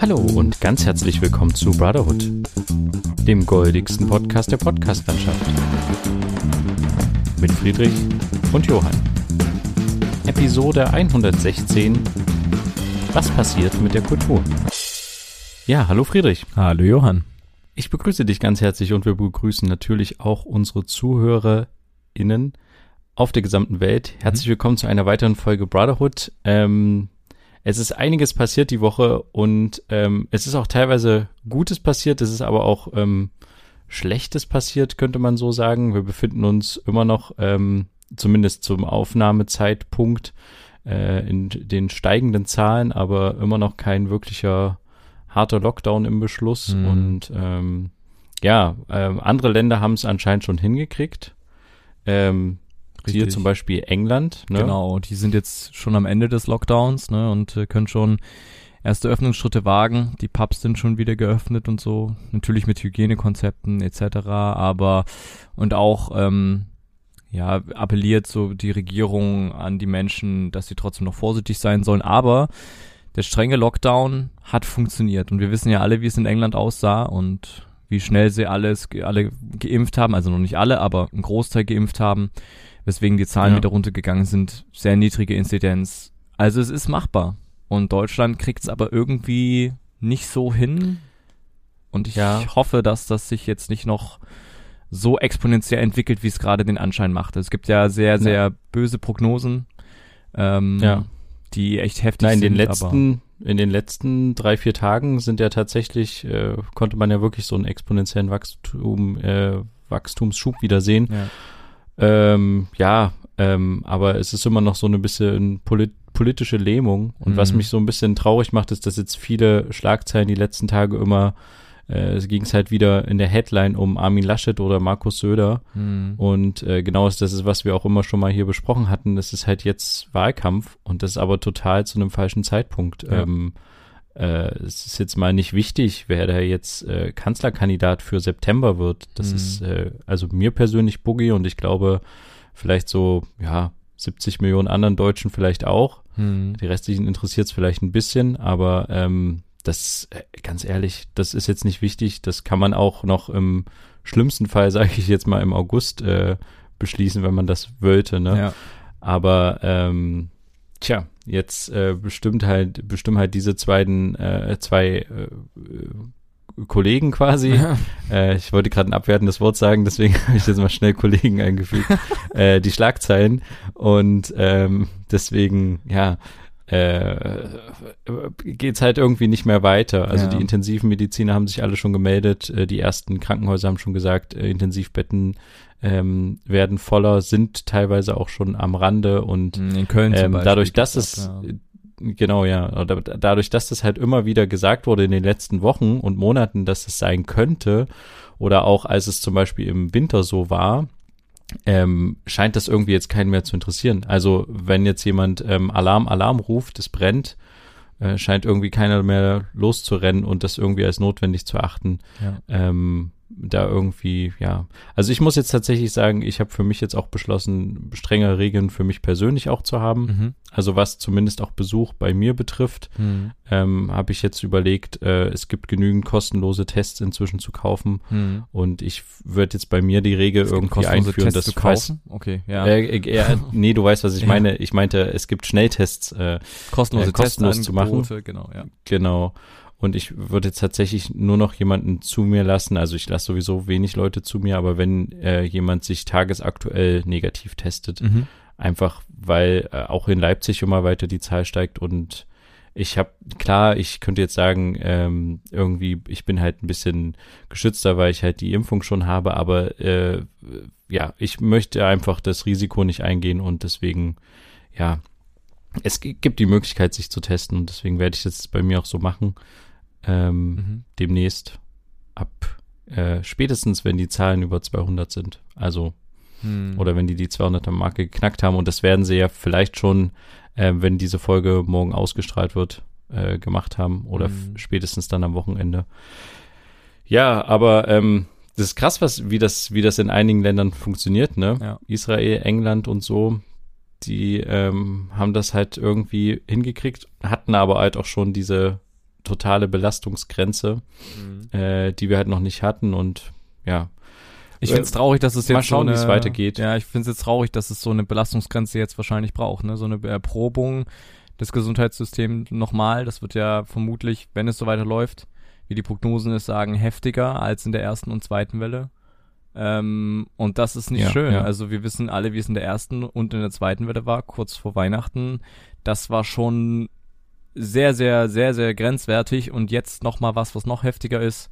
Hallo und ganz herzlich willkommen zu Brotherhood, dem goldigsten Podcast der Podcastlandschaft. Mit Friedrich und Johann. Episode 116. Was passiert mit der Kultur? Ja, hallo Friedrich. Hallo Johann. Ich begrüße dich ganz herzlich und wir begrüßen natürlich auch unsere ZuhörerInnen auf der gesamten Welt. Herzlich willkommen zu einer weiteren Folge Brotherhood. Ähm, es ist einiges passiert die Woche und ähm, es ist auch teilweise Gutes passiert, es ist aber auch ähm, Schlechtes passiert, könnte man so sagen. Wir befinden uns immer noch, ähm, zumindest zum Aufnahmezeitpunkt, äh, in den steigenden Zahlen, aber immer noch kein wirklicher harter Lockdown im Beschluss. Mhm. Und ähm, ja, ähm, andere Länder haben es anscheinend schon hingekriegt. Ähm, hier Richtig. zum Beispiel England. Ne? Genau, die sind jetzt schon am Ende des Lockdowns ne, und äh, können schon erste Öffnungsschritte wagen. Die Pubs sind schon wieder geöffnet und so. Natürlich mit Hygienekonzepten etc. Aber und auch ähm, ja appelliert so die Regierung an die Menschen, dass sie trotzdem noch vorsichtig sein sollen. Aber der strenge Lockdown hat funktioniert und wir wissen ja alle, wie es in England aussah und wie schnell sie alles alle geimpft haben, also noch nicht alle, aber ein Großteil geimpft haben, weswegen die Zahlen Ja. wieder runtergegangen sind, sehr niedrige Inzidenz. Also es ist machbar und Deutschland kriegt es aber irgendwie nicht so hin und ich Ja. hoffe, dass das sich jetzt nicht noch so exponentiell entwickelt, wie es gerade den Anschein macht. Es gibt ja sehr, sehr böse Prognosen, ähm, Ja. die echt heftig Nein, in sind. den letzten, in den letzten drei, vier Tagen sind ja tatsächlich, äh, konnte man ja wirklich so einen exponentiellen Wachstum, äh, Wachstumsschub wieder sehen. ja. Ähm, ja, ähm, aber es ist immer noch so eine bisschen polit politische Lähmung. Und was Mhm. mich so ein bisschen traurig macht, ist, dass jetzt viele Schlagzeilen die letzten Tage immer, äh, es ging es halt wieder in der Headline um Armin Laschet oder Markus Söder. Hm. Und äh, genau ist das, ist, was wir auch immer schon mal hier besprochen hatten. Das ist halt jetzt Wahlkampf und das ist aber total zu einem falschen Zeitpunkt. Ja. Ähm, äh, es ist jetzt mal nicht wichtig, wer da jetzt äh, Kanzlerkandidat für September wird. Das Mhm. ist äh, also mir persönlich Boogie und ich glaube vielleicht so, ja, 70 Millionen anderen Deutschen vielleicht auch. Hm. Die restlichen interessiert es vielleicht ein bisschen, aber ähm, das, äh, ganz ehrlich, das ist jetzt nicht wichtig. Das kann man auch noch im schlimmsten Fall, sage ich jetzt mal, im August äh, beschließen, wenn man das wollte. Ne? Ja. Aber ähm, tja, jetzt äh, bestimmt halt, bestimmt halt diese zweiten, äh, zwei äh, Kollegen quasi. Äh, ich wollte gerade ein abwertendes Wort sagen, deswegen habe ich jetzt mal schnell Kollegen eingefügt. äh, die Schlagzeilen. Und ähm, deswegen, ja, äh, geht's halt irgendwie nicht mehr weiter. Also Ja. die intensiven Mediziner haben sich alle schon gemeldet. Äh, die ersten Krankenhäuser haben schon gesagt, äh, Intensivbetten ähm, werden voller, sind teilweise auch schon am Rande und In Köln zum ähm, Beispiel. dadurch, dass es das, ja. genau ja, dadurch, dass das halt immer wieder gesagt wurde in den letzten Wochen und Monaten, dass es sein könnte, oder auch als es zum Beispiel im Winter so war, ähm, scheint das irgendwie jetzt keinen mehr zu interessieren. Also wenn jetzt jemand ähm, Alarm, Alarm ruft, es brennt, äh, scheint irgendwie keiner mehr loszurennen und das irgendwie als notwendig zu achten Ja. ähm, da irgendwie, ja. Also ich muss jetzt tatsächlich sagen, ich habe für mich jetzt auch beschlossen, strengere Regeln für mich persönlich auch zu haben. Mhm. Also was zumindest auch Besuch bei mir betrifft, Hm. ähm, habe ich jetzt überlegt, äh, es gibt genügend kostenlose Tests inzwischen zu kaufen Hm. und ich würde jetzt bei mir die Regel Es irgendwie einführen, Tests dass zu falls- kaufen. Okay, ja. Äh, äh, ja, nee, du weißt, was ich meine. Ich meinte, es gibt Schnelltests, äh, kostenlose äh, kostenlos zu machen. Genau, ja. Genau. Und ich würde jetzt tatsächlich nur noch jemanden zu mir lassen. Also ich lasse sowieso wenig Leute zu mir, aber wenn äh, jemand sich tagesaktuell negativ testet, Mhm. einfach weil äh, auch in Leipzig immer weiter die Zahl steigt und ich habe, klar, ich könnte jetzt sagen, ähm, irgendwie, ich bin halt ein bisschen geschützter, weil ich halt die Impfung schon habe, aber äh, ja, ich möchte einfach das Risiko nicht eingehen und deswegen, ja, es gi- gibt die Möglichkeit, sich zu testen und deswegen werde ich das bei mir auch so machen. Ähm, Mhm. demnächst ab äh, spätestens, wenn die Zahlen über 200 sind. Also Hm. oder wenn die die 200er Marke geknackt haben und das werden sie ja vielleicht schon, äh, wenn diese Folge morgen ausgestrahlt wird, äh, gemacht haben oder Mhm. spätestens dann am Wochenende. Ja, aber ähm, das ist krass, was wie das wie das in einigen Ländern funktioniert, ne? Ja. Israel, England und so, die ähm, haben das halt irgendwie hingekriegt, hatten aber halt auch schon diese totale Belastungsgrenze, mhm. äh, die wir halt noch nicht hatten und ja. Ich finde es traurig, dass es jetzt mal schauen, so wie es weitergeht. Ja, ich finde es jetzt traurig, dass es so eine Belastungsgrenze jetzt wahrscheinlich braucht, ne? So eine Erprobung des Gesundheitssystems nochmal. Das wird ja vermutlich, wenn es so weiterläuft, wie die Prognosen es sagen, heftiger als in der ersten und zweiten Welle. Ähm, und das ist nicht ja, schön. Ja. Also wir wissen alle, wie es in der ersten und in der zweiten Welle war, kurz vor Weihnachten. Das war schon sehr, sehr, sehr, sehr grenzwertig und jetzt nochmal was, was noch heftiger ist.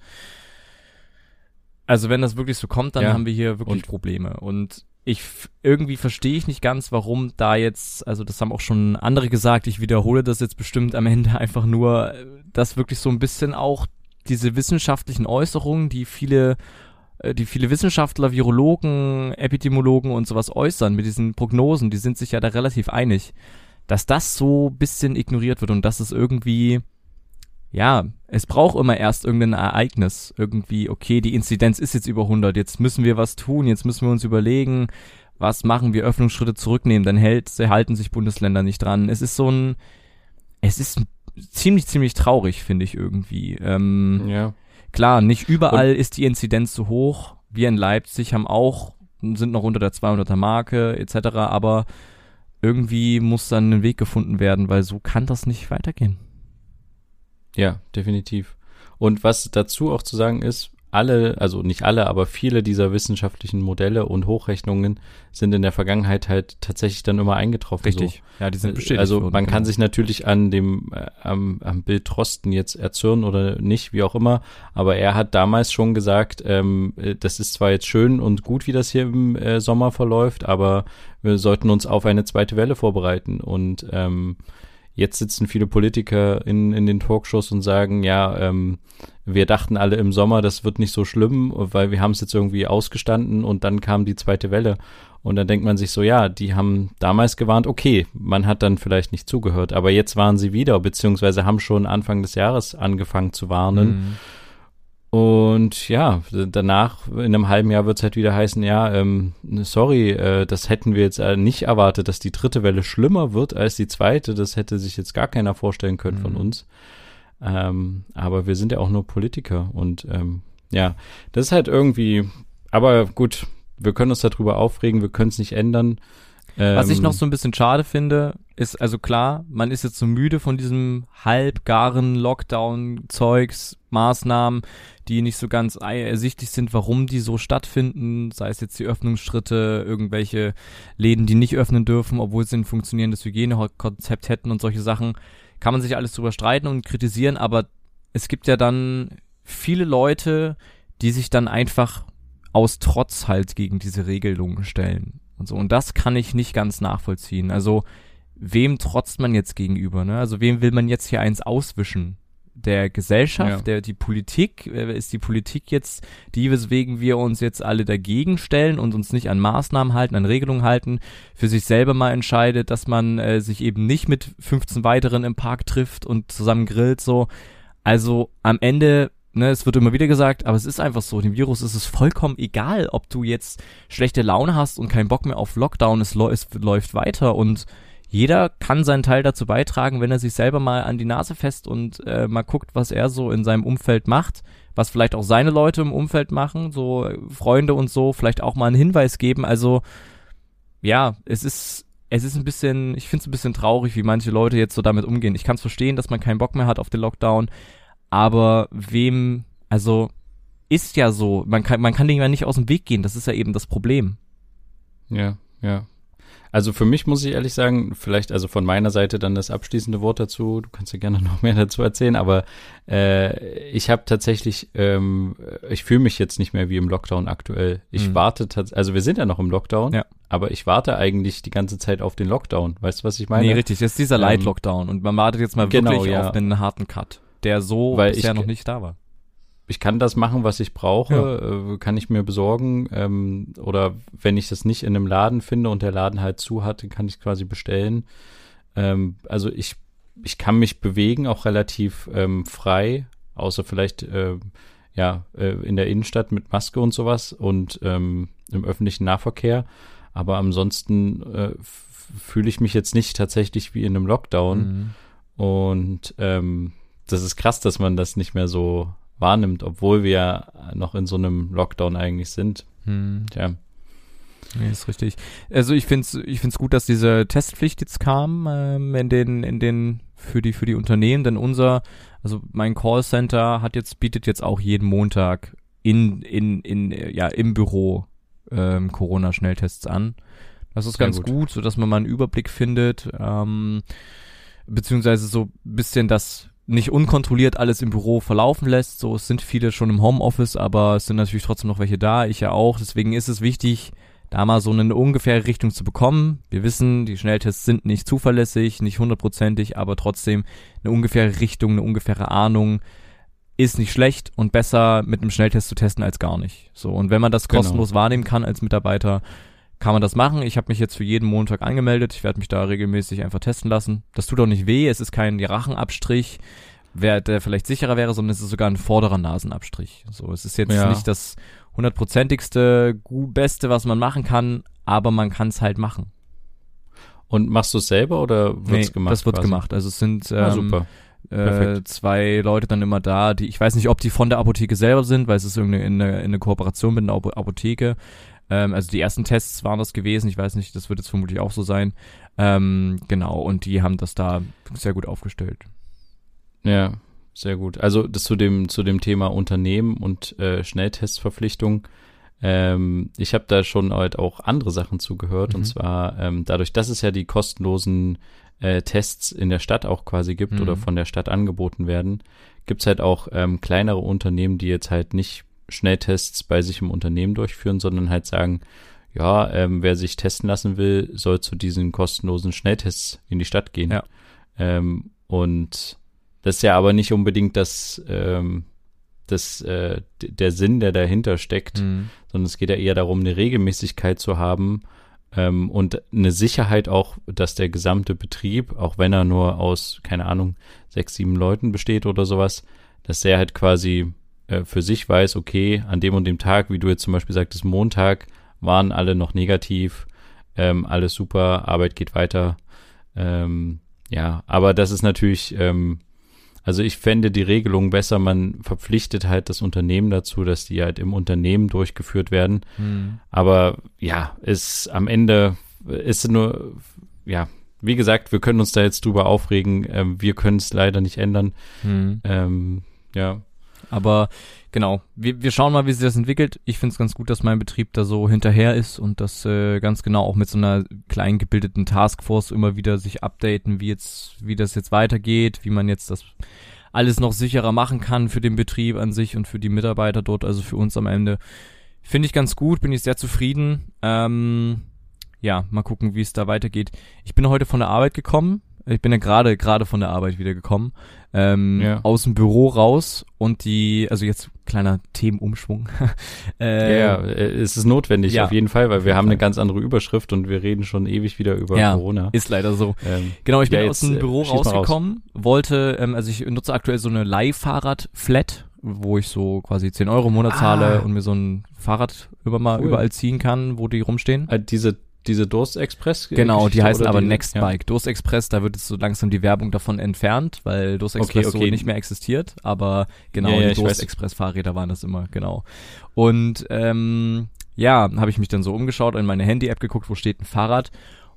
Also wenn das wirklich so kommt, dann ja. haben wir hier wirklich und Probleme. Und ich irgendwie verstehe ich nicht ganz, warum da jetzt, also das haben auch schon andere gesagt, ich wiederhole das jetzt bestimmt am Ende einfach nur, dass wirklich so ein bisschen auch diese wissenschaftlichen Äußerungen, die viele äh, die viele Wissenschaftler, Virologen, Epidemiologen und sowas äußern mit diesen Prognosen, die sind sich ja da relativ einig, dass das so bisschen ignoriert wird und dass es irgendwie, ja, es braucht immer erst irgendein Ereignis, irgendwie, okay, die Inzidenz ist jetzt über 100, jetzt müssen wir was tun, jetzt müssen wir uns überlegen, was machen wir, Öffnungsschritte zurücknehmen, dann hält, halten sich Bundesländer nicht dran. Es ist so ein, es ist ziemlich, ziemlich traurig, finde ich irgendwie. Ähm, ja. Klar, nicht überall und ist die Inzidenz so hoch. Wir in Leipzig haben auch, sind noch unter der 200er Marke etc., aber irgendwie muss dann ein Weg gefunden werden, weil so kann das nicht weitergehen. Ja, definitiv. Und was dazu auch zu sagen ist, alle, also nicht alle, aber viele dieser wissenschaftlichen Modelle und Hochrechnungen sind in der Vergangenheit halt tatsächlich dann immer eingetroffen. Richtig. So. Ja, die sind äh, bestätigt. Also man kann genau. sich natürlich an dem äh, am, am Bild Trosten jetzt erzürnen oder nicht, wie auch immer, aber er hat damals schon gesagt, ähm, äh, das ist zwar jetzt schön und gut, wie das hier im äh, Sommer verläuft, aber wir sollten uns auf eine zweite Welle vorbereiten und ähm, Jetzt sitzen viele Politiker in, in den Talkshows und sagen, ja, ähm, wir dachten alle im Sommer, das wird nicht so schlimm, weil wir haben es jetzt irgendwie ausgestanden und dann kam die zweite Welle. Und dann denkt man sich so, ja, die haben damals gewarnt, okay, man hat dann vielleicht nicht zugehört, aber jetzt waren sie wieder, beziehungsweise haben schon Anfang des Jahres angefangen zu warnen. Mhm. Und ja, danach, in einem halben Jahr wird es halt wieder heißen, ja, ähm, sorry, äh, das hätten wir jetzt äh, nicht erwartet, dass die dritte Welle schlimmer wird als die zweite. Das hätte sich jetzt gar keiner vorstellen können mhm. von uns. Ähm, aber wir sind ja auch nur Politiker und ähm, ja, das ist halt irgendwie, aber gut, wir können uns darüber aufregen, wir können es nicht ändern. Was ich noch ähm, so ein bisschen schade finde, ist also klar, man ist jetzt so müde von diesem halbgaren Lockdown-Zeugs, Maßnahmen, die nicht so ganz ersichtlich sind, warum die so stattfinden, sei es jetzt die Öffnungsschritte, irgendwelche Läden, die nicht öffnen dürfen, obwohl sie ein funktionierendes Hygienekonzept hätten und solche Sachen, kann man sich alles drüber streiten und kritisieren, aber es gibt ja dann viele Leute, die sich dann einfach aus Trotz halt gegen diese Regelungen stellen und so. Und das kann ich nicht ganz nachvollziehen. Also, wem trotzt man jetzt gegenüber, ne? Also, wem will man jetzt hier eins auswischen? Der Gesellschaft, ja. der, die Politik, äh, ist die Politik jetzt die, weswegen wir uns jetzt alle dagegen stellen und uns nicht an Maßnahmen halten, an Regelungen halten, für sich selber mal entscheidet, dass man äh, sich eben nicht mit 15 weiteren im Park trifft und zusammen grillt, so. Also, am Ende ne, es wird immer wieder gesagt, aber es ist einfach so, dem Virus ist es vollkommen egal, ob du jetzt schlechte Laune hast und keinen Bock mehr auf Lockdown, es, es läuft weiter und jeder kann seinen Teil dazu beitragen, wenn er sich selber mal an die Nase fest und äh, mal guckt, was er so in seinem Umfeld macht, was vielleicht auch seine Leute im Umfeld machen, so Freunde und so, vielleicht auch mal einen Hinweis geben. Also ja, es ist es ist ein bisschen, ich finde es ein bisschen traurig, wie manche Leute jetzt so damit umgehen. Ich kann es verstehen, dass man keinen Bock mehr hat auf den Lockdown, aber wem, also ist ja so, man kann, man kann dem ja nicht aus dem Weg gehen, das ist ja eben das Problem. Ja, ja. Also für mich muss ich ehrlich sagen, vielleicht also von meiner Seite dann das abschließende Wort dazu. Du kannst ja gerne noch mehr dazu erzählen, aber äh, ich habe tatsächlich, ähm, ich fühle mich jetzt nicht mehr wie im Lockdown aktuell. Ich mhm. warte tatsächlich, also wir sind ja noch im Lockdown, ja. aber ich warte eigentlich die ganze Zeit auf den Lockdown. Weißt du, was ich meine? Nee, richtig, das ist dieser ähm, Light-Lockdown und man wartet jetzt mal genau, wirklich ja. auf den harten Cut der so Weil bisher ich, noch nicht da war. Ich kann das machen, was ich brauche, ja. äh, kann ich mir besorgen. Ähm, oder wenn ich das nicht in einem Laden finde und der Laden halt zu hat, kann ich quasi bestellen. Ähm, also ich, ich kann mich bewegen, auch relativ ähm, frei, außer vielleicht äh, ja äh, in der Innenstadt mit Maske und sowas und ähm, im öffentlichen Nahverkehr. Aber ansonsten äh, fühle ich mich jetzt nicht tatsächlich wie in einem Lockdown. Mhm. Und ähm, das ist krass, dass man das nicht mehr so wahrnimmt, obwohl wir noch in so einem Lockdown eigentlich sind. Hm. Tja. Nee, ist richtig. Also ich finde es ich find's gut, dass diese Testpflicht jetzt kam ähm, in den, in den, für die, für die Unternehmen, denn unser, also mein Callcenter hat jetzt, bietet jetzt auch jeden Montag in, in, in, ja, im Büro ähm, Corona-Schnelltests an. Das ist Sehr ganz gut. gut, so dass man mal einen Überblick findet, ähm, beziehungsweise so bisschen das nicht unkontrolliert alles im Büro verlaufen lässt. So, es sind viele schon im Homeoffice, aber es sind natürlich trotzdem noch welche da, ich ja auch. Deswegen ist es wichtig, da mal so eine ungefähre Richtung zu bekommen. Wir wissen, die Schnelltests sind nicht zuverlässig, nicht hundertprozentig, aber trotzdem eine ungefähre Richtung, eine ungefähre Ahnung ist nicht schlecht und besser mit einem Schnelltest zu testen als gar nicht. So, und wenn man das genau. kostenlos genau. wahrnehmen kann als Mitarbeiter, kann man das machen. Ich habe mich jetzt für jeden Montag angemeldet. Ich werde mich da regelmäßig einfach testen lassen. Das tut auch nicht weh. Es ist kein Rachenabstrich, wer, der vielleicht sicherer wäre, sondern es ist sogar ein vorderer Nasenabstrich. So, es ist jetzt ja. nicht das hundertprozentigste, beste, was man machen kann, aber man kann es halt machen. Und machst du es selber oder wird's nee, gemacht? Das wird quasi? gemacht. Also es sind ah, ähm, ah, super. Äh, zwei Leute dann immer da, die ich weiß nicht, ob die von der Apotheke selber sind, weil es ist irgendeine in eine, in eine Kooperation mit einer Apotheke. Ähm, also die ersten Tests waren das gewesen. Ich weiß nicht, das wird jetzt vermutlich auch so sein. Ähm, genau, und die haben das da sehr gut aufgestellt. Ja, sehr gut. Also das zu dem zu dem Thema Unternehmen und äh, Schnelltestverpflichtung. Ähm, ich habe da schon halt auch andere Sachen zugehört mhm. und zwar ähm, dadurch, dass es ja die kostenlosen äh, Tests in der Stadt auch quasi gibt mhm. oder von der Stadt angeboten werden, gibt's halt auch ähm, kleinere Unternehmen, die jetzt halt nicht Schnelltests bei sich im Unternehmen durchführen, sondern halt sagen, ja, ähm, wer sich testen lassen will, soll zu diesen kostenlosen Schnelltests in die Stadt gehen. Ja. Ähm, und das ist ja aber nicht unbedingt das, ähm, das, äh, der Sinn, der dahinter steckt, mhm. sondern es geht ja eher darum, eine Regelmäßigkeit zu haben ähm, und eine Sicherheit auch, dass der gesamte Betrieb, auch wenn er nur aus, keine Ahnung, sechs, sieben Leuten besteht oder sowas, dass der halt quasi äh, für sich weiß, okay, an dem und dem Tag, wie du jetzt zum Beispiel sagtest, Montag, waren alle noch negativ, ähm, alles super, Arbeit geht weiter. Ähm, ja, aber das ist natürlich, ähm, also ich fände die Regelung besser, man verpflichtet halt das Unternehmen dazu, dass die halt im Unternehmen durchgeführt werden. Mhm. Aber ja, ist am Ende ist nur, ja, wie gesagt, wir können uns da jetzt drüber aufregen, ähm, wir können es leider nicht ändern. Mhm. Ähm, ja, aber genau, wir, wir schauen mal, wie sich das entwickelt. Ich finde es ganz gut, dass mein Betrieb da so hinterher ist und das äh, ganz genau auch mit so einer klein gebildeten Taskforce immer wieder sich updaten, wie jetzt, wie das jetzt weitergeht, wie man jetzt das alles noch sicherer machen kann für den Betrieb an sich und für die Mitarbeiter dort, also für uns am Ende. Finde ich ganz gut, bin ich sehr zufrieden. Ähm, ja, mal gucken, wie es da weitergeht. Ich bin heute von der Arbeit gekommen. Ich bin ja gerade gerade von der Arbeit wieder gekommen ähm, ja. aus dem Büro raus und die, also jetzt kleiner Themenumschwung. äh, ja, äh, es ist notwendig ja, auf jeden Fall, weil wir haben eine ganz andere Überschrift und wir reden schon ewig wieder über ja, Corona. Ist leider so. Ähm, genau, ich bin ja, aus dem Büro äh, rausgekommen, raus. wollte, ähm, also ich nutze aktuell so eine Leihfahrrad-Flat, wo ich so quasi 10 Euro im Monat ah. zahle und mir so ein Fahrrad über mal cool. überall ziehen kann, wo die rumstehen. Äh, diese diese Durst Express? Genau, die heißen aber die, Next ja. Bike. Durst Express, da wird jetzt so langsam die Werbung davon entfernt, weil Durst Express okay, okay. so nicht mehr existiert. Aber genau, ja, ja, die Durst Express Fahrräder waren das immer, genau. Und ähm, ja, habe ich mich dann so umgeschaut, in meine Handy-App geguckt, wo steht ein Fahrrad.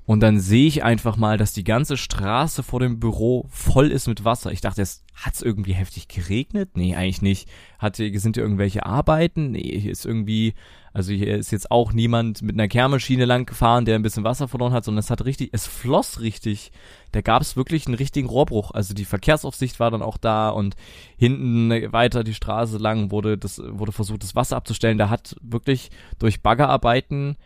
Und dann sehe ich einfach mal, dass die ganze Straße vor dem Büro voll ist mit Wasser. Ich dachte, es hat's irgendwie heftig geregnet? Nee, eigentlich nicht. Hatte, sind hier irgendwelche Arbeiten? Nee, hier ist irgendwie, also hier ist jetzt auch niemand mit einer Kehrmaschine lang gefahren, der ein bisschen Wasser verloren hat, sondern es hat richtig, es floss richtig. Da gab es wirklich einen richtigen Rohrbruch. Also die Verkehrsaufsicht war dann auch da und hinten weiter die Straße lang wurde das, wurde versucht, das Wasser abzustellen. Da hat wirklich durch Baggerarbeiten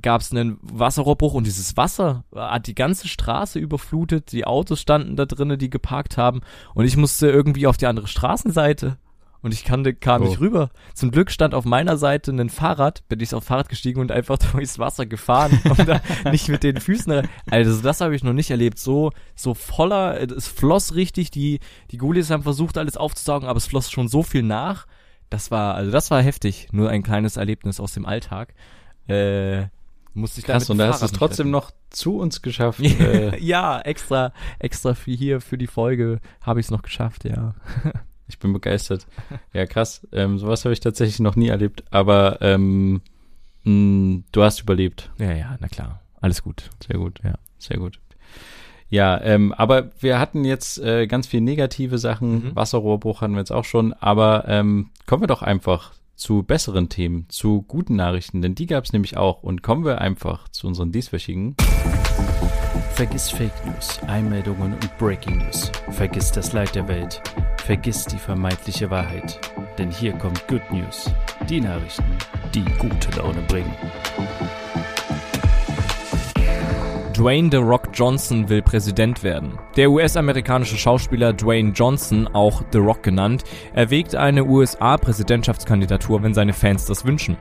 gab es einen Wasserrohrbruch und dieses Wasser hat die ganze Straße überflutet. Die Autos standen da drinnen, die geparkt haben und ich musste irgendwie auf die andere Straßenseite und ich kann, kam oh. nicht rüber. Zum Glück stand auf meiner Seite ein Fahrrad, bin ich aufs Fahrrad gestiegen und einfach durchs Wasser gefahren und da nicht mit den Füßen. Also das habe ich noch nicht erlebt. So so voller, es floss richtig. Die die Gulis haben versucht alles aufzusaugen, aber es floss schon so viel nach. Das war also das war heftig. Nur ein kleines Erlebnis aus dem Alltag. Äh, Musste ich Krass, und da hast du es trotzdem noch zu uns geschafft. äh. ja, extra, extra für hier, für die Folge habe ich es noch geschafft, ja. ich bin begeistert. Ja, krass. Ähm, sowas habe ich tatsächlich noch nie erlebt, aber ähm, mh, du hast überlebt. Ja, ja, na klar. Alles gut. Sehr gut, ja, sehr gut. Ja, ähm, aber wir hatten jetzt äh, ganz viel negative Sachen. Mhm. Wasserrohrbruch hatten wir jetzt auch schon. Aber ähm, kommen wir doch einfach zu besseren Themen, zu guten Nachrichten, denn die gab es nämlich auch. Und kommen wir einfach zu unseren dieswöchigen. Vergiss Fake News, Einmeldungen und Breaking News. Vergiss das Leid der Welt. Vergiss die vermeintliche Wahrheit. Denn hier kommt Good News. Die Nachrichten, die gute Laune bringen. Dwayne The Rock Johnson will Präsident werden. Der US-amerikanische Schauspieler Dwayne Johnson, auch The Rock genannt, erwägt eine USA-Präsidentschaftskandidatur, wenn seine Fans das wünschen.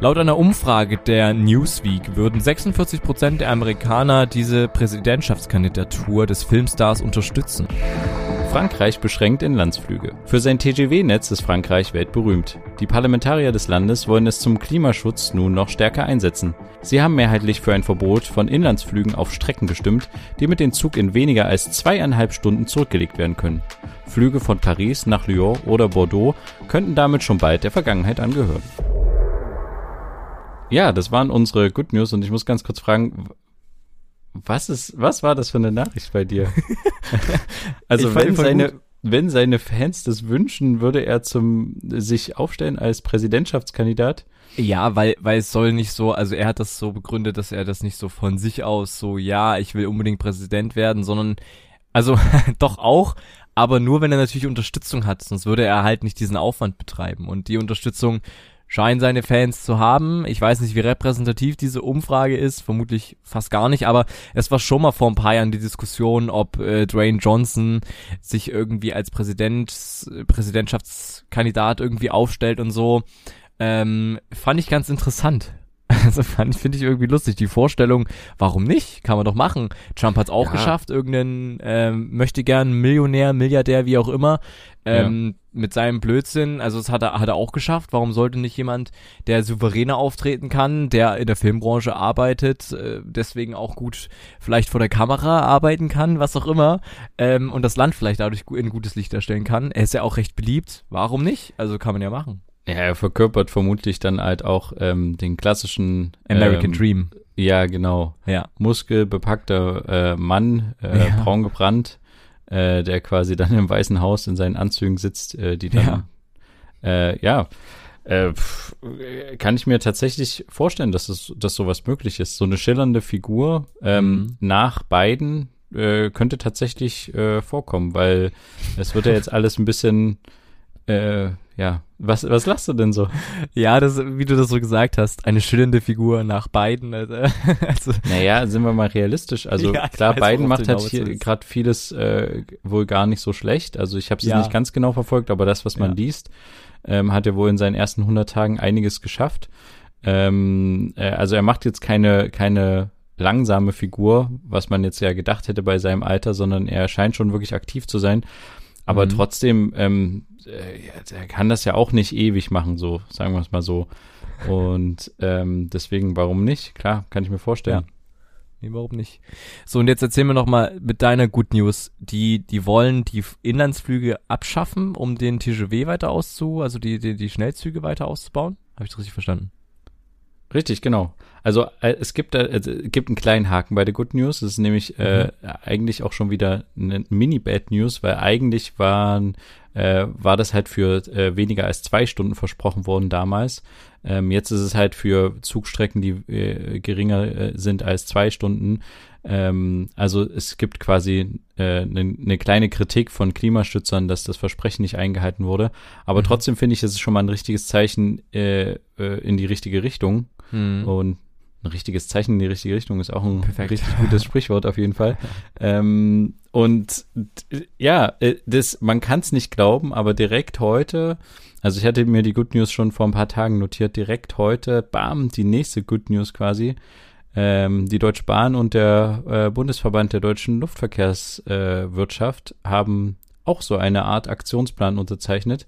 Laut einer Umfrage der Newsweek würden 46% der Amerikaner diese Präsidentschaftskandidatur des Filmstars unterstützen. Frankreich beschränkt Inlandsflüge. Für sein TGW-Netz ist Frankreich weltberühmt. Die Parlamentarier des Landes wollen es zum Klimaschutz nun noch stärker einsetzen. Sie haben mehrheitlich für ein Verbot von Inlandsflügen auf Strecken gestimmt, die mit dem Zug in weniger als zweieinhalb Stunden zurückgelegt werden können. Flüge von Paris nach Lyon oder Bordeaux könnten damit schon bald der Vergangenheit angehören. Ja, das waren unsere Good News und ich muss ganz kurz fragen, was ist, was war das für eine Nachricht bei dir? also wenn seine, gut. wenn seine Fans das wünschen, würde er zum sich aufstellen als Präsidentschaftskandidat? Ja, weil, weil es soll nicht so, also er hat das so begründet, dass er das nicht so von sich aus so, ja, ich will unbedingt Präsident werden, sondern, also doch auch, aber nur wenn er natürlich Unterstützung hat, sonst würde er halt nicht diesen Aufwand betreiben. Und die Unterstützung scheinen seine Fans zu haben. Ich weiß nicht, wie repräsentativ diese Umfrage ist, vermutlich fast gar nicht, aber es war schon mal vor ein paar Jahren die Diskussion, ob äh, Dwayne Johnson sich irgendwie als Präsident, Präsidentschaftskandidat irgendwie aufstellt und so. Ähm, fand ich ganz interessant. Also finde ich irgendwie lustig. Die Vorstellung, warum nicht? Kann man doch machen. Trump hat es auch ja. geschafft, irgendeinen ähm, möchte gern Millionär, Milliardär, wie auch immer, ähm, ja. mit seinem Blödsinn. Also das hat er, hat er auch geschafft. Warum sollte nicht jemand, der souveräner auftreten kann, der in der Filmbranche arbeitet, äh, deswegen auch gut vielleicht vor der Kamera arbeiten kann, was auch immer, ähm, und das Land vielleicht dadurch in gutes Licht erstellen kann. Er ist ja auch recht beliebt. Warum nicht? Also kann man ja machen. Ja, er verkörpert vermutlich dann halt auch ähm, den klassischen American ähm, Dream. Ja, genau. Ja. Muskelbepackter äh, Mann, äh, ja. braun gebrannt, äh, der quasi dann im Weißen Haus in seinen Anzügen sitzt, äh, die dann, ja, äh, ja äh, pff, kann ich mir tatsächlich vorstellen, dass es, dass sowas möglich ist. So eine schillernde Figur ähm, mhm. nach beiden könnte tatsächlich vorkommen, weil es wird ja jetzt alles ein bisschen äh, ja, was, was lachst du denn so? Ja, das, wie du das so gesagt hast, eine schillernde Figur nach beiden. Also, also naja, sind wir mal realistisch. Also ja, klar, Biden macht halt hier gerade vieles äh, wohl gar nicht so schlecht. Also ich habe es ja. nicht ganz genau verfolgt, aber das, was man ja. liest, ähm, hat er wohl in seinen ersten 100 Tagen einiges geschafft. Ähm, äh, also er macht jetzt keine, keine langsame Figur, was man jetzt ja gedacht hätte bei seinem Alter, sondern er scheint schon wirklich aktiv zu sein. Aber mhm. trotzdem, ähm, äh, er kann das ja auch nicht ewig machen, so, sagen wir es mal so. Und ähm, deswegen, warum nicht? Klar, kann ich mir vorstellen. Ja. Nee, warum nicht? So, und jetzt erzähl mir noch mal mit deiner Good News. Die, die wollen die Inlandsflüge abschaffen, um den TGW weiter auszu, also die, die, die Schnellzüge weiter auszubauen? Habe ich das richtig verstanden? Richtig, genau. Also äh, es gibt da äh, gibt einen kleinen Haken bei der Good News. Das ist nämlich äh, mhm. eigentlich auch schon wieder eine Mini-Bad News, weil eigentlich waren äh, war das halt für äh, weniger als zwei Stunden versprochen worden damals. Ähm, jetzt ist es halt für Zugstrecken, die äh, geringer äh, sind als zwei Stunden. Ähm, also es gibt quasi eine äh, ne, ne kleine Kritik von Klimaschützern, dass das Versprechen nicht eingehalten wurde. Aber mhm. trotzdem finde ich, es ist schon mal ein richtiges Zeichen äh, äh, in die richtige Richtung. Mhm. Und ein richtiges Zeichen in die richtige Richtung ist auch ein Perfekt. richtig gutes Sprichwort auf jeden Fall. ähm, und ja, äh, das, man kann es nicht glauben, aber direkt heute, also ich hatte mir die Good News schon vor ein paar Tagen notiert, direkt heute, bam, die nächste Good News quasi. Ähm, die Deutsche Bahn und der äh, Bundesverband der deutschen Luftverkehrswirtschaft äh, haben auch so eine Art Aktionsplan unterzeichnet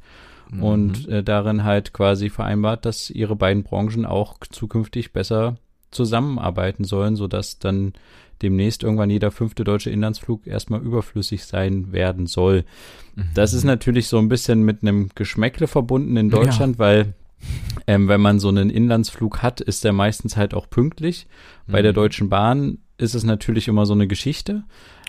mhm. und äh, darin halt quasi vereinbart, dass ihre beiden Branchen auch zukünftig besser zusammenarbeiten sollen, sodass dann demnächst irgendwann jeder fünfte deutsche Inlandsflug erstmal überflüssig sein werden soll. Mhm. Das ist natürlich so ein bisschen mit einem Geschmäckle verbunden in Deutschland, ja. weil ähm, wenn man so einen Inlandsflug hat, ist der meistens halt auch pünktlich. Mhm. Bei der mhm. Deutschen Bahn ist es natürlich immer so eine Geschichte.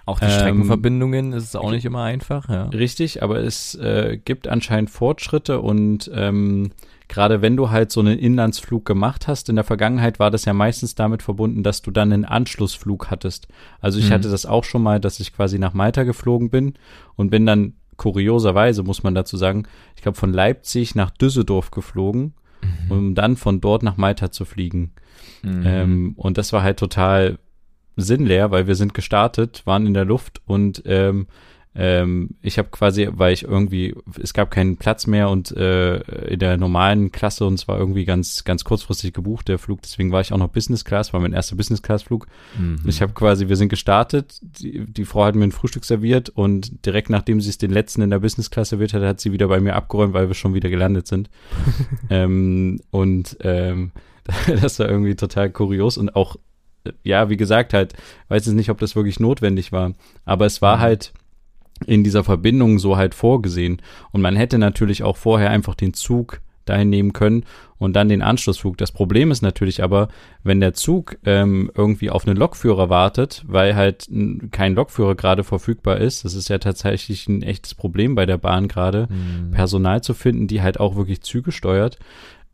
Auch die Streckenverbindungen ähm, ist es auch nicht immer einfach, ja. Richtig, aber es äh, gibt anscheinend Fortschritte und ähm, gerade wenn du halt so einen Inlandsflug gemacht hast, in der Vergangenheit war das ja meistens damit verbunden, dass du dann einen Anschlussflug hattest. Also ich mhm. hatte das auch schon mal, dass ich quasi nach Malta geflogen bin und bin dann kurioserweise, muss man dazu sagen, ich glaube von Leipzig nach Düsseldorf geflogen, mhm. um dann von dort nach Malta zu fliegen. Mhm. Ähm, und das war halt total sinnleer, weil wir sind gestartet, waren in der Luft und ähm, ähm, ich habe quasi, weil ich irgendwie, es gab keinen Platz mehr und äh, in der normalen Klasse und zwar irgendwie ganz, ganz kurzfristig gebucht, der Flug, deswegen war ich auch noch Business Class, war mein erster Business Class Flug. Mhm. Ich habe quasi, wir sind gestartet, die, die Frau hat mir ein Frühstück serviert und direkt nachdem sie es den letzten in der Business Class serviert hat, hat sie wieder bei mir abgeräumt, weil wir schon wieder gelandet sind. ähm, und ähm, das war irgendwie total kurios und auch ja, wie gesagt, halt, weiß jetzt nicht, ob das wirklich notwendig war, aber es war mhm. halt in dieser Verbindung so halt vorgesehen. Und man hätte natürlich auch vorher einfach den Zug dahin nehmen können und dann den Anschlussflug. Das Problem ist natürlich aber, wenn der Zug ähm, irgendwie auf einen Lokführer wartet, weil halt kein Lokführer gerade verfügbar ist, das ist ja tatsächlich ein echtes Problem bei der Bahn gerade, mhm. Personal zu finden, die halt auch wirklich Züge steuert.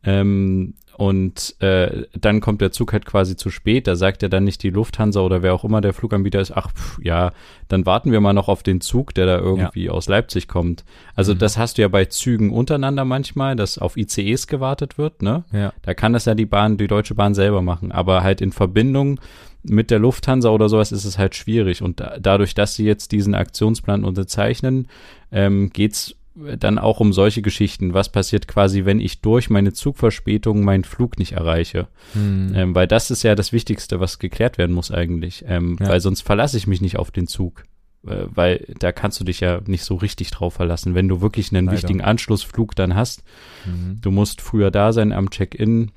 Ähm, und äh, dann kommt der Zug halt quasi zu spät. Da sagt ja dann nicht die Lufthansa oder wer auch immer der Fluganbieter ist, ach pff, ja, dann warten wir mal noch auf den Zug, der da irgendwie ja. aus Leipzig kommt. Also mhm. das hast du ja bei Zügen untereinander manchmal, dass auf ICEs gewartet wird, ne? Ja. Da kann das ja die Bahn, die Deutsche Bahn selber machen. Aber halt in Verbindung mit der Lufthansa oder sowas ist es halt schwierig. Und da, dadurch, dass sie jetzt diesen Aktionsplan unterzeichnen, ähm, geht's dann auch um solche Geschichten. Was passiert quasi, wenn ich durch meine Zugverspätung meinen Flug nicht erreiche? Hm. Ähm, weil das ist ja das Wichtigste, was geklärt werden muss eigentlich. Ähm, ja. Weil sonst verlasse ich mich nicht auf den Zug. Äh, weil da kannst du dich ja nicht so richtig drauf verlassen. Wenn du wirklich einen Leider. wichtigen Anschlussflug dann hast, mhm. du musst früher da sein am Check-in.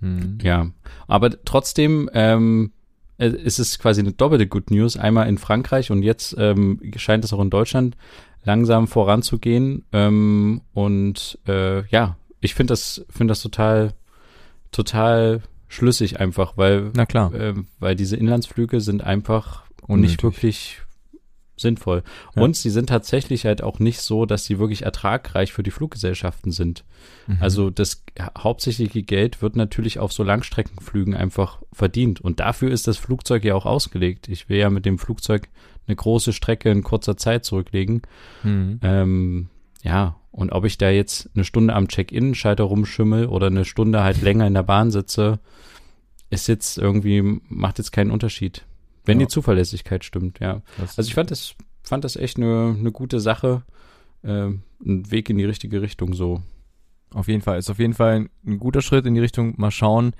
Mhm. Ja, aber trotzdem ähm, äh, ist es quasi eine doppelte Good News. Einmal in Frankreich und jetzt ähm, scheint es auch in Deutschland langsam voranzugehen. Ähm, und äh, ja, ich finde das, finde das total, total schlüssig einfach, weil, Na klar. Äh, weil diese Inlandsflüge sind einfach Unnötig. nicht wirklich sinnvoll. Ja. Und sie sind tatsächlich halt auch nicht so, dass sie wirklich ertragreich für die Fluggesellschaften sind. Mhm. Also das hauptsächliche Geld wird natürlich auf so Langstreckenflügen einfach verdient. Und dafür ist das Flugzeug ja auch ausgelegt. Ich will ja mit dem Flugzeug eine große Strecke in kurzer Zeit zurücklegen. Mhm. Ähm, ja, und ob ich da jetzt eine Stunde am Check-in-Schalter rumschimmel oder eine Stunde halt länger in der Bahn sitze, ist jetzt irgendwie, macht jetzt keinen Unterschied. Wenn ja. die Zuverlässigkeit stimmt, ja. Das also ich fand das, fand das echt eine, eine gute Sache. Äh, ein Weg in die richtige Richtung so. Auf jeden Fall. Ist auf jeden Fall ein guter Schritt in die Richtung. Mal schauen,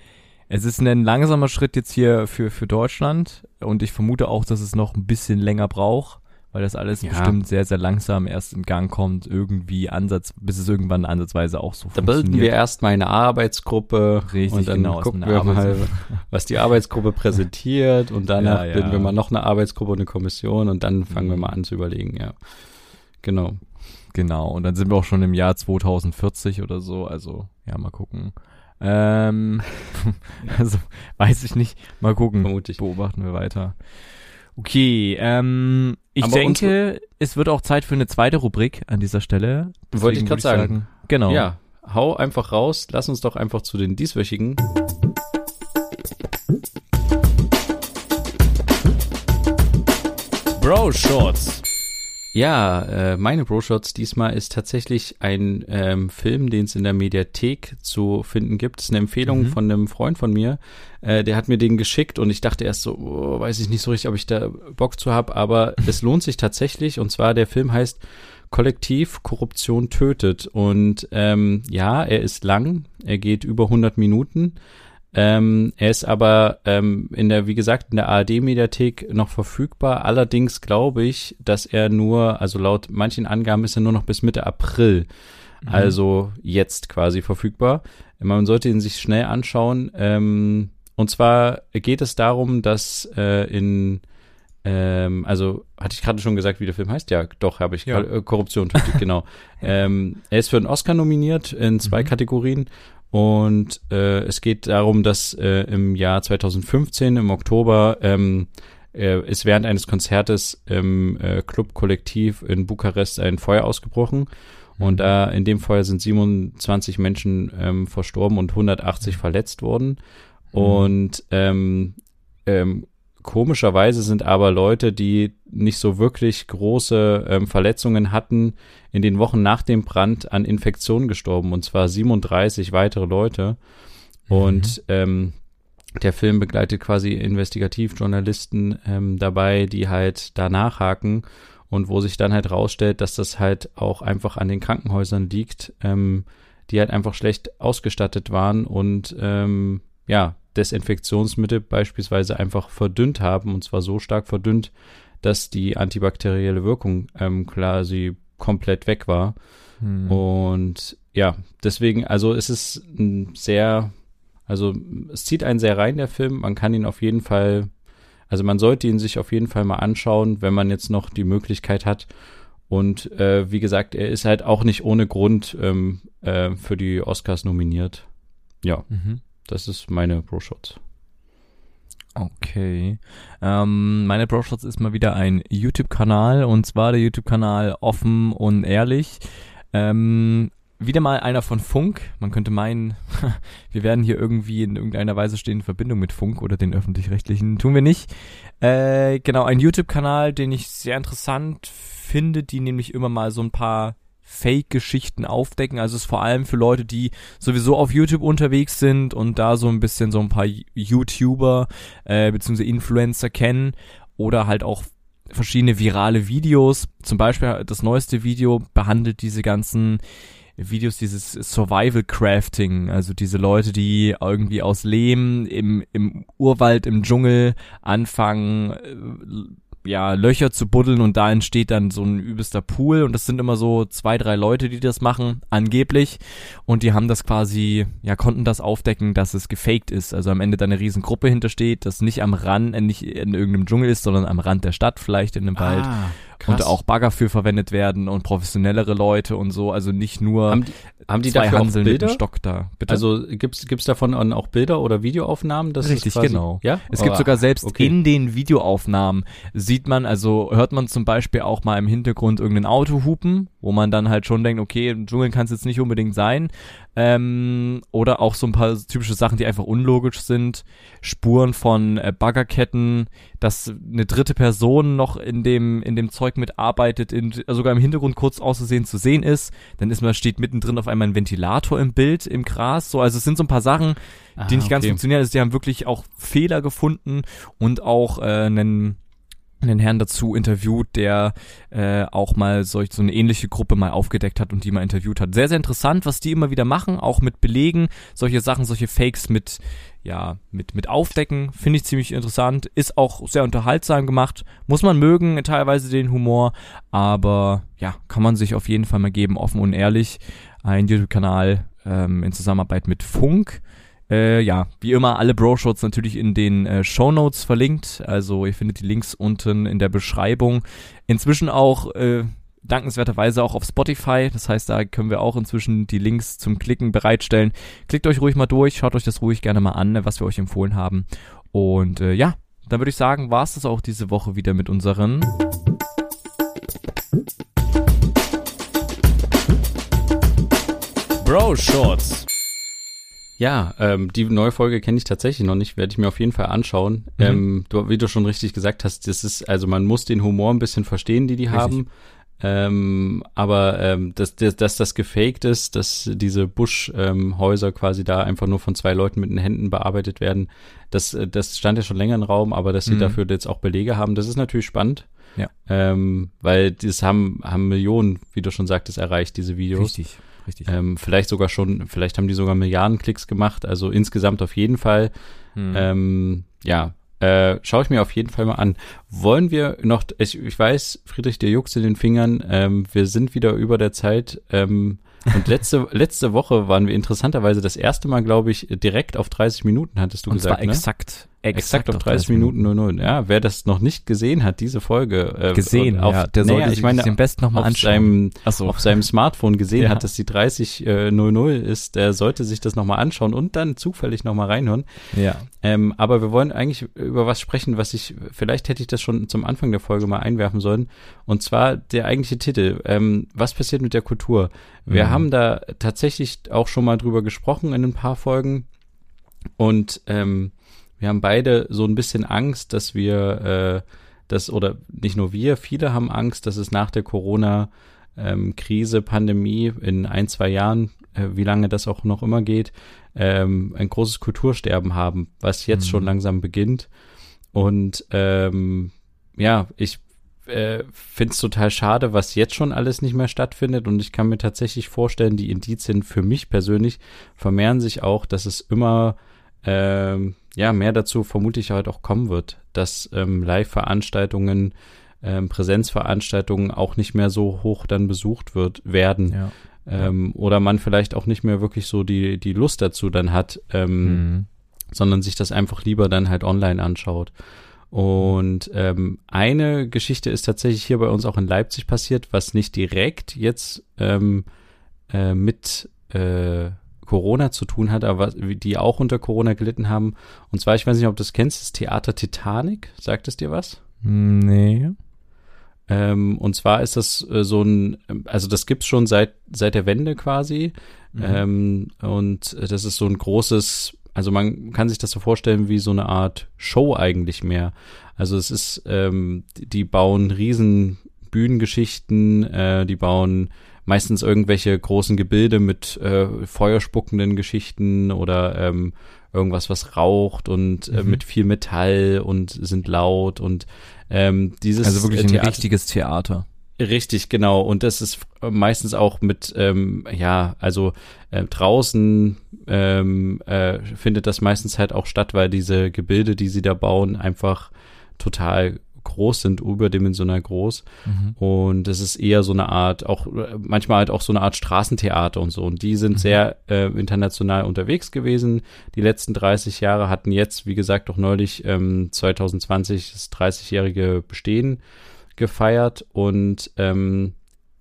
es ist ein langsamer Schritt jetzt hier für, für Deutschland und ich vermute auch, dass es noch ein bisschen länger braucht, weil das alles ja. bestimmt sehr, sehr langsam erst in Gang kommt, irgendwie Ansatz, bis es irgendwann ansatzweise auch so da funktioniert. Da bilden wir erstmal eine Arbeitsgruppe Richtig, und dann genau, gucken wir mal, was die Arbeitsgruppe präsentiert und danach ja, ja. bilden wir mal noch eine Arbeitsgruppe und eine Kommission und dann fangen mhm. wir mal an zu überlegen, ja. Genau. Genau, und dann sind wir auch schon im Jahr 2040 oder so, also ja, mal gucken. Ähm, also weiß ich nicht. Mal gucken. Vermutlich. Beobachten wir weiter. Okay, ähm, ich Aber denke, es wird auch Zeit für eine zweite Rubrik an dieser Stelle. Deswegen Wollte ich gerade sagen. sagen. Genau. Ja, hau einfach raus. Lass uns doch einfach zu den dieswöchigen. Bro Shorts. Ja, äh, meine Bro-Shots diesmal ist tatsächlich ein ähm, Film, den es in der Mediathek zu finden gibt. Das ist eine Empfehlung mhm. von einem Freund von mir. Äh, der hat mir den geschickt und ich dachte erst so, oh, weiß ich nicht so richtig, ob ich da Bock zu habe, aber es lohnt sich tatsächlich. Und zwar der Film heißt Kollektiv Korruption tötet. Und ähm, ja, er ist lang, er geht über 100 Minuten. Ähm, er ist aber ähm, in der, wie gesagt, in der ARD-Mediathek noch verfügbar. Allerdings glaube ich, dass er nur, also laut manchen Angaben ist er nur noch bis Mitte April, mhm. also jetzt quasi verfügbar. Man sollte ihn sich schnell anschauen. Ähm, und zwar geht es darum, dass äh, in ähm, also hatte ich gerade schon gesagt, wie der Film heißt? Ja, doch, habe ich. Ja. Äh, Korruption, genau. ähm, er ist für einen Oscar nominiert in zwei Mhm. Kategorien. Und äh, es geht darum, dass äh, im Jahr 2015, im Oktober, ähm, äh, ist während eines Konzertes im äh, Club-Kollektiv in Bukarest ein Feuer ausgebrochen. Und da in dem Feuer sind 27 Menschen ähm, verstorben und 180 verletzt worden. Und ähm, ähm, komischerweise sind aber Leute, die nicht so wirklich große ähm, Verletzungen hatten, in den Wochen nach dem Brand an Infektionen gestorben. Und zwar 37 weitere Leute. Und ähm, der Film begleitet quasi Investigativjournalisten ähm, dabei, die halt da nachhaken und wo sich dann halt rausstellt, dass das halt auch einfach an den Krankenhäusern liegt, ähm, die halt einfach schlecht ausgestattet waren und ähm, ja, Desinfektionsmittel beispielsweise einfach verdünnt haben und zwar so stark verdünnt, dass die antibakterielle Wirkung ähm, quasi komplett weg war. Mhm. Und ja, deswegen, also es ist ein sehr, also es zieht einen sehr rein, der Film. Man kann ihn auf jeden Fall, also man sollte ihn sich auf jeden Fall mal anschauen, wenn man jetzt noch die Möglichkeit hat. Und äh, wie gesagt, er ist halt auch nicht ohne Grund ähm, äh, für die Oscars nominiert. Ja, Mhm. das ist meine Pro-Shots. Okay. Ähm, meine Broshots ist mal wieder ein YouTube-Kanal und zwar der YouTube-Kanal Offen und Ehrlich. Ähm, wieder mal einer von Funk. Man könnte meinen, wir werden hier irgendwie in irgendeiner Weise stehen in Verbindung mit Funk oder den öffentlich-rechtlichen. Tun wir nicht. Äh, genau, ein YouTube-Kanal, den ich sehr interessant finde, die nämlich immer mal so ein paar Fake-Geschichten aufdecken. Also es ist vor allem für Leute, die sowieso auf YouTube unterwegs sind und da so ein bisschen so ein paar YouTuber äh, bzw. Influencer kennen oder halt auch verschiedene virale Videos. Zum Beispiel das neueste Video behandelt diese ganzen Videos, dieses Survival Crafting, also diese Leute, die irgendwie aus Lehm im, im Urwald, im Dschungel anfangen, äh, ja, Löcher zu buddeln und da entsteht dann so ein übelster Pool und das sind immer so zwei, drei Leute, die das machen, angeblich. Und die haben das quasi, ja, konnten das aufdecken, dass es gefaked ist. Also am Ende da eine riesen Gruppe hintersteht, das nicht am Rand, äh, nicht in irgendeinem Dschungel ist, sondern am Rand der Stadt, vielleicht in einem Wald. Ah, Und auch Bagger für verwendet werden und professionellere Leute und so. Also nicht nur haben die, haben die zwei Hanseln mit einem Stock da. Bitte? Also gibt's gibt's davon auch Bilder oder Videoaufnahmen? Das Richtig, ist quasi, genau. Ja, Es gibt Oh, sogar selbst okay. in den Videoaufnahmen sieht man, also hört man zum Beispiel auch mal im Hintergrund irgendein Auto hupen, wo man dann halt schon denkt, okay, im Dschungel kann es jetzt nicht unbedingt sein. Ähm, oder auch so ein paar typische Sachen, die einfach unlogisch sind. Spuren von äh, Baggerketten, dass eine dritte Person noch in dem, in dem Zeug mitarbeitet, in, also sogar im Hintergrund kurz auszusehen zu sehen ist. Dann ist man, steht mittendrin auf einmal ein Ventilator im Bild, im Gras. So, also es sind so ein paar Sachen, die Ah, nicht ganz okay. funktionieren. Also die haben wirklich auch Fehler gefunden und auch äh, einen einen Herrn dazu interviewt, der äh, auch mal solch so eine ähnliche Gruppe mal aufgedeckt hat und die mal interviewt hat. Sehr, sehr interessant, was die immer wieder machen, auch mit Belegen, solche Sachen, solche Fakes mit, ja, mit, mit aufdecken, finde ich ziemlich interessant, ist auch sehr unterhaltsam gemacht, muss man mögen, teilweise den Humor, aber ja, kann man sich auf jeden Fall mal geben, offen und ehrlich, ein YouTube-Kanal ähm, in Zusammenarbeit mit Funk, äh, ja, wie immer alle Bro-Shots natürlich in den äh, Show Notes verlinkt. Also ihr findet die Links unten in der Beschreibung. Inzwischen auch äh, dankenswerterweise auch auf Spotify. Das heißt, da können wir auch inzwischen die Links zum Klicken bereitstellen. Klickt euch ruhig mal durch, schaut euch das ruhig gerne mal an, was wir euch empfohlen haben. Und äh, ja, dann würde ich sagen, war es das auch diese Woche wieder mit unseren Bro Shorts. Ja, ähm, die neue Folge kenne ich tatsächlich noch nicht, werde ich mir auf jeden Fall anschauen. Mhm. Ähm, du, wie du schon richtig gesagt hast, das ist, also man muss den Humor ein bisschen verstehen, die die Richtig. haben. Ähm, aber ähm, dass, dass, dass das gefaked ist, dass diese Buschhäuser ähm, quasi da einfach nur von zwei Leuten mit den Händen bearbeitet werden, das, äh, das stand ja schon länger im Raum, aber dass sie Mhm. dafür jetzt auch Belege haben, das ist natürlich spannend. Ja. Ähm, weil das haben, haben Millionen, wie du schon sagtest, erreicht, diese Videos. Richtig, richtig. Ähm, vielleicht sogar schon, vielleicht haben die sogar Milliarden Klicks gemacht, also insgesamt auf jeden Fall. Hm. Ähm, ja, äh, schaue ich mir auf jeden Fall mal an. Wollen wir noch, ich, ich weiß, Friedrich, der juckt in den Fingern, ähm, wir sind wieder über der Zeit. Ähm, Und letzte, letzte Woche waren wir interessanterweise das erste Mal, glaube ich, direkt auf 30 Minuten, hattest du Und gesagt. zwar ne? exakt, Exakt, auf 30 Minuten 00. Ja, wer das noch nicht gesehen hat, diese Folge äh, gesehen, auf, ja, der naja, sollte ich sich meine, den besten nochmal auf anschauen. seinem, so. auf seinem Smartphone gesehen Ja. hat, dass die 3000 ist, der sollte sich das nochmal anschauen und dann zufällig nochmal reinhören. ja. Ähm, aber wir wollen eigentlich über was sprechen, was ich, vielleicht hätte ich das schon zum Anfang der Folge mal einwerfen sollen. Und zwar der eigentliche Titel. Ähm, was passiert mit der Kultur? Wir Mhm. haben da tatsächlich auch schon mal drüber gesprochen in ein paar Folgen. Und ähm, wir haben beide so ein bisschen Angst, dass wir äh, das, oder nicht nur wir, viele haben Angst, dass es nach der Corona ähm, Pandemie in ein, zwei Jahren, äh, wie lange das auch noch immer geht, ähm, ein großes Kultursterben haben, was jetzt Mhm. schon langsam beginnt. Und ähm, ja, ich äh, finde es total schade, was jetzt schon alles nicht mehr stattfindet. Und ich kann mir tatsächlich vorstellen, die Indizien für mich persönlich vermehren sich auch, dass es immer ähm, ja mehr dazu vermutlich halt auch kommen wird, dass ähm, Live-Veranstaltungen, ähm, Präsenzveranstaltungen auch nicht mehr so hoch dann besucht wird werden. ja. Ähm, oder man vielleicht auch nicht mehr wirklich so die, die Lust dazu dann hat, ähm, Mhm. sondern sich das einfach lieber dann halt online anschaut. Und ähm, eine Geschichte ist tatsächlich hier bei uns auch in Leipzig passiert, was nicht direkt jetzt ähm, äh, mit äh, Corona zu tun hat, aber die auch unter Corona gelitten haben. Und zwar, ich weiß nicht, ob du das kennst, das Theater Titanic. Sagt es dir was? Nee. Ähm, und zwar ist das äh, so ein, also das gibt's schon seit seit der Wende quasi. Mhm. Ähm, und das ist so ein großes, also man kann sich das so vorstellen wie so eine Art Show eigentlich mehr. Also es ist, ähm, die, die bauen riesen Bühnengeschichten, äh, die bauen meistens irgendwelche großen Gebilde mit äh, feuerspuckenden Geschichten oder ähm, irgendwas, was raucht und äh, Mhm. mit viel Metall und sind laut und ähm, dieses Also wirklich äh, ein Theater- richtiges Theater. Richtig, genau. Und das ist äh, meistens auch mit, ähm, ja, also äh, draußen ähm, äh, findet das meistens halt auch statt, weil diese Gebilde, die sie da bauen, einfach total groß sind, überdimensional groß. Mhm. Und es ist eher so eine Art, auch manchmal halt auch so eine Art Straßentheater und so. Und die sind Mhm. sehr äh, international unterwegs gewesen. Die letzten 30 Jahre hatten jetzt, wie gesagt, auch neulich ähm, 2020 das 30-jährige Bestehen gefeiert. Und ähm,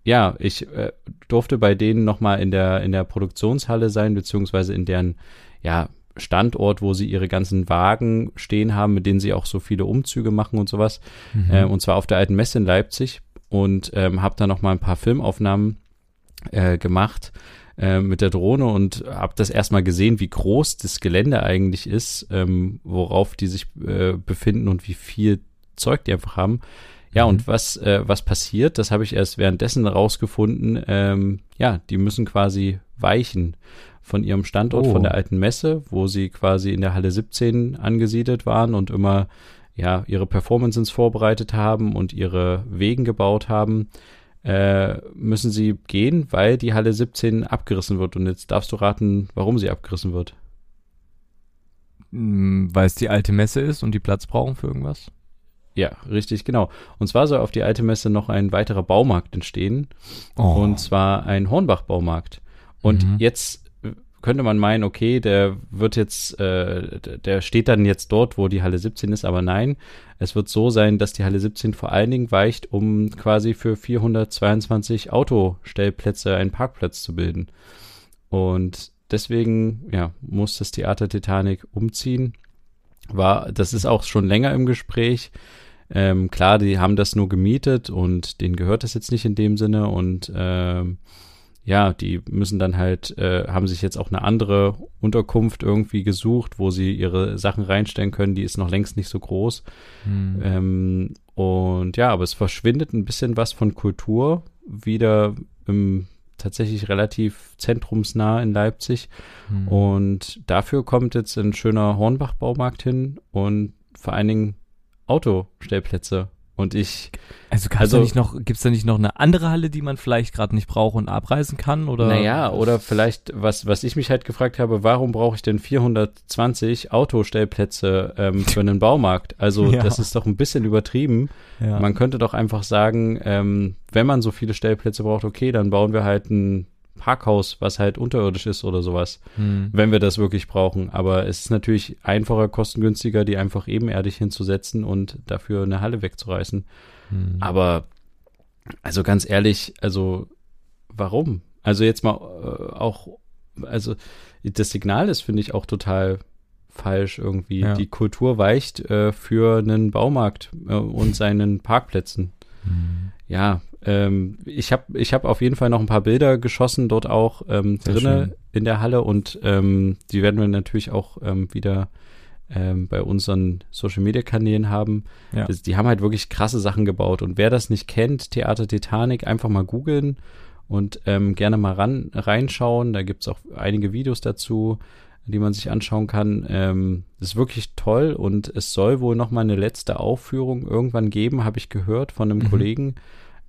ja, ich äh, durfte bei denen nochmal in der, in der Produktionshalle sein, beziehungsweise in deren, ja, Standort, wo sie ihre ganzen Wagen stehen haben, mit denen sie auch so viele Umzüge machen und sowas. Mhm. Äh, und zwar auf der alten Messe in Leipzig und ähm, habe da noch mal ein paar Filmaufnahmen äh, gemacht äh, mit der Drohne und habe das erstmal gesehen, wie groß das Gelände eigentlich ist, ähm, worauf die sich äh, befinden und wie viel Zeug die einfach haben. Ja, Mhm. und was, äh, was passiert, das habe ich erst währenddessen rausgefunden. Ähm, ja, die müssen quasi weichen von ihrem Standort, Oh. von der alten Messe, wo sie quasi in der Halle 17 angesiedelt waren und immer ja ihre Performances vorbereitet haben und ihre Wegen gebaut haben, äh, müssen sie gehen, weil die Halle 17 abgerissen wird. Und jetzt darfst du raten, warum sie abgerissen wird. Mm, Weil es die alte Messe ist und die Platz brauchen für irgendwas? Ja, richtig, genau. Und zwar soll auf die alte Messe noch ein weiterer Baumarkt entstehen. Und zwar ein Hornbach-Baumarkt. Und Mhm. jetzt könnte man meinen, okay, der wird jetzt, äh, der steht dann jetzt dort, wo die Halle 17 ist, aber nein, es wird so sein, dass die Halle 17 vor allen Dingen weicht, um quasi für 422 Autostellplätze einen Parkplatz zu bilden. Und deswegen, ja, muss das Theater Titanic umziehen. War, das ist auch schon länger im Gespräch. Ähm, klar, die haben das nur gemietet und denen gehört das jetzt nicht in dem Sinne und ähm, ja, die müssen dann halt, äh, haben sich jetzt auch eine andere Unterkunft irgendwie gesucht, wo sie ihre Sachen reinstellen können. Die ist noch längst nicht so groß. Hm. Ähm, und ja, aber es verschwindet ein bisschen was von Kultur wieder im tatsächlich relativ zentrumsnah in Leipzig. Hm. Und dafür kommt jetzt ein schöner Hornbach-Baumarkt hin und vor allen Dingen Autostellplätze. Und ich, Also, also- da nicht noch, gibt's da nicht noch eine andere Halle, die man vielleicht gerade nicht braucht und abreisen kann? Oder? naja, oder vielleicht, was, was ich mich halt gefragt habe, warum brauche ich denn 420 Autostellplätze ähm, für einen Baumarkt? Also Ja. das ist doch ein bisschen übertrieben. Ja. Man könnte doch einfach sagen, ähm, wenn man so viele Stellplätze braucht, okay, dann bauen wir halt einen Parkhaus, was halt unterirdisch ist oder sowas, Hm. wenn wir das wirklich brauchen. Aber es ist natürlich einfacher, kostengünstiger, die einfach ebenerdig hinzusetzen und dafür eine Halle wegzureißen. Hm. Aber also ganz ehrlich, also warum? Also jetzt mal äh, auch, also das Signal ist, finde ich, auch total falsch irgendwie. Ja. Die Kultur weicht äh, für einen Baumarkt äh, und seinen Parkplätzen. Hm. Ja, ähm, ich habe ich hab auf jeden Fall noch ein paar Bilder geschossen, dort auch ähm, drinne in der Halle und ähm, die werden wir natürlich auch ähm, wieder ähm, bei unseren Social Media Kanälen haben. Ja. Das, die haben halt wirklich krasse Sachen gebaut und wer das nicht kennt, Theater Titanic, einfach mal googeln und ähm, gerne mal ran, reinschauen. Da gibt's auch einige Videos dazu, die man sich anschauen kann. Ähm, das ist wirklich toll und es soll wohl noch mal eine letzte Aufführung irgendwann geben, habe ich gehört von einem Mhm. Kollegen.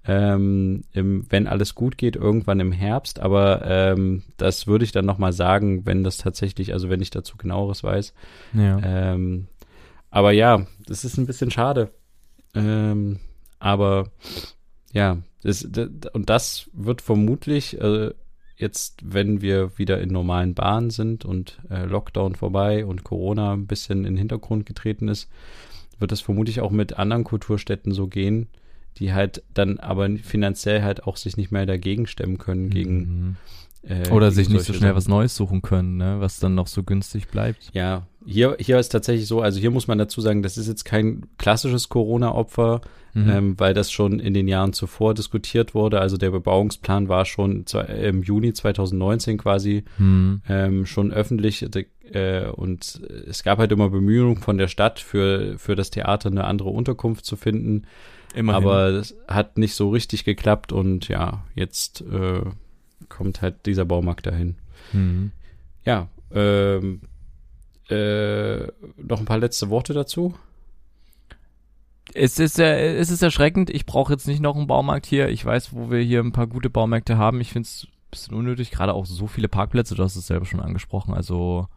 Ähm, im, wenn alles gut geht, irgendwann im Herbst, aber ähm, das würde ich dann noch mal sagen, wenn das tatsächlich, also wenn ich dazu genaueres weiß. Ja. Ähm, aber ja, das ist ein bisschen schade. Ähm, aber ja, das, das, und das wird vermutlich äh, jetzt, wenn wir wieder in normalen Bahnen sind und äh, Lockdown vorbei und Corona ein bisschen in den Hintergrund getreten ist, wird das vermutlich auch mit anderen Kulturstätten so gehen, die halt dann aber finanziell halt auch sich nicht mehr dagegen stemmen können gegen Mhm. äh, Oder gegen sich nicht so schnell Sachen. was Neues suchen können, ne? was dann noch so günstig bleibt. Ja, hier, hier ist tatsächlich so, also hier muss man dazu sagen, das ist jetzt kein klassisches Corona-Opfer, Mhm. ähm, weil das schon in den Jahren zuvor diskutiert wurde. Also der Bebauungsplan war schon zwei- im Juni 2019 quasi Hm. ähm, schon öffentlich äh, und es gab halt immer Bemühungen von der Stadt für, für das Theater eine andere Unterkunft zu finden. Immerhin. Aber das hat nicht so richtig geklappt und ja, jetzt äh, kommt halt dieser Baumarkt dahin. Hm. Ja, ähm, äh, noch ein paar letzte Worte dazu. Es ist, äh, es ist erschreckend. Ich brauche jetzt nicht noch einen Baumarkt hier. Ich weiß, wo wir hier ein paar gute Baumärkte haben. Ich finde es ein bisschen unnötig. Gerade auch so viele Parkplätze. Du hast es selber schon angesprochen. Also,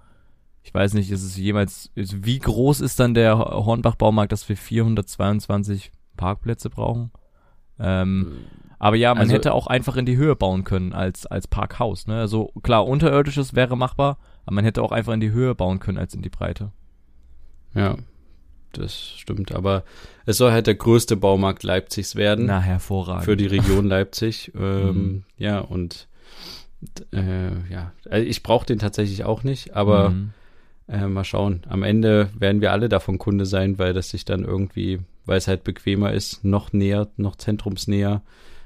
ich weiß nicht, ist es jemals, ist, wie groß ist dann der Hornbach-Baumarkt, dass wir 422 Parkplätze brauchen? Ähm, aber ja, man Also- hätte auch einfach in die Höhe bauen können als, als Parkhaus. Ne? Also klar, unterirdisches wäre machbar, aber man hätte auch einfach in die Höhe bauen können als in die Breite. Ja, das stimmt. Aber es soll halt der größte Baumarkt Leipzigs werden Na, hervorragend. für die Region Leipzig. Ähm, Mhm. Ja, und äh, ja, also ich brauche den tatsächlich auch nicht, aber Mhm. äh, mal schauen. Am Ende werden wir alle davon Kunde sein, weil das sich dann irgendwie, weil es halt bequemer ist, noch näher, noch zentrumsnäher.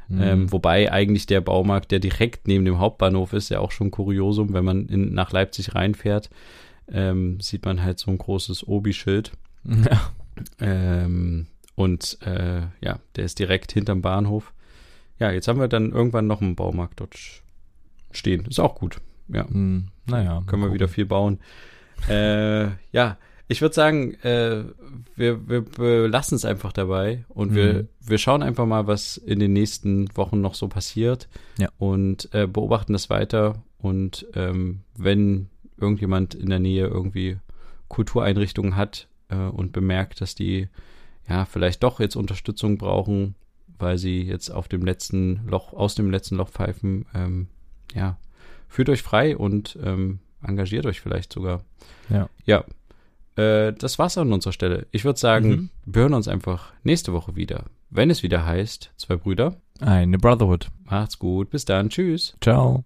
Mhm. Ähm, wobei eigentlich der Baumarkt, der direkt neben dem Hauptbahnhof ist, ja auch schon Kuriosum, wenn man in, nach Leipzig reinfährt, ähm, sieht man halt so ein großes Obi-Schild. Ja. Ähm, und äh, ja, der ist direkt hinterm Bahnhof. Ja, jetzt haben wir dann irgendwann noch einen Baumarkt dort stehen. Ist auch gut. Ja, Hm, naja. können wir wieder viel bauen. Äh, ja, ich würde sagen, äh, wir, wir belassen es einfach dabei und wir, Mhm. wir schauen einfach mal, was in den nächsten Wochen noch so passiert Ja. und äh, beobachten das weiter. Und ähm, wenn irgendjemand in der Nähe irgendwie Kultureinrichtungen hat äh, und bemerkt, dass die ja vielleicht doch jetzt Unterstützung brauchen, weil sie jetzt auf dem letzten Loch, aus dem letzten Loch pfeifen, ähm, ja, fühlt euch frei und ähm, engagiert euch vielleicht sogar. Ja. Ja. Äh, das war's an unserer Stelle. Ich würde sagen, Mhm. wir hören uns einfach nächste Woche wieder. Wenn es wieder heißt, zwei Brüder. Eine Brotherhood. Macht's gut. Bis dann. Tschüss. Ciao.